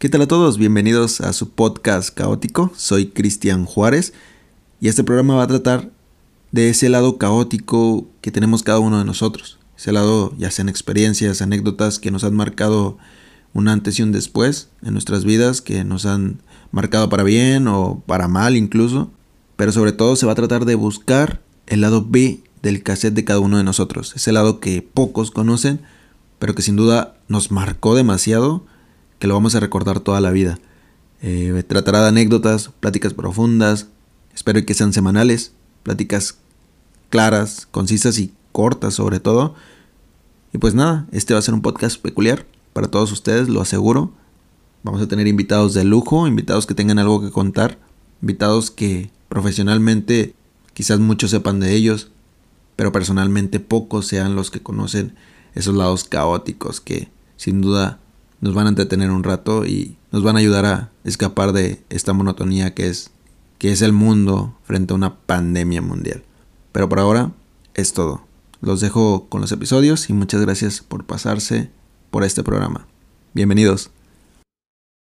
¿Qué tal a todos? Bienvenidos a su podcast caótico. Soy Cristian Juárez y este programa va a tratar de ese lado caótico que tenemos cada uno de nosotros. Ese lado, ya sean experiencias, anécdotas que nos han marcado un antes y un después en nuestras vidas, que nos han marcado para bien o para mal incluso. Pero sobre todo se va a tratar de buscar el lado B del cassette de cada uno de nosotros. Ese lado que pocos conocen, pero que sin duda nos marcó demasiado, que lo vamos a recordar toda la vida. Eh, tratará de anécdotas, pláticas profundas, espero que sean semanales, pláticas claras, concisas y cortas sobre todo. Y pues nada, este va a ser un podcast peculiar para todos ustedes, lo aseguro. Vamos a tener invitados de lujo, invitados que tengan algo que contar, invitados que profesionalmente quizás muchos sepan de ellos, pero personalmente pocos sean los que conocen esos lados caóticos que sin duda nos van a entretener un rato y nos van a ayudar a escapar de esta monotonía que es que es el mundo frente a una pandemia mundial. Pero por ahora es todo. Los dejo con los episodios y muchas gracias por pasarse por este programa. Bienvenidos.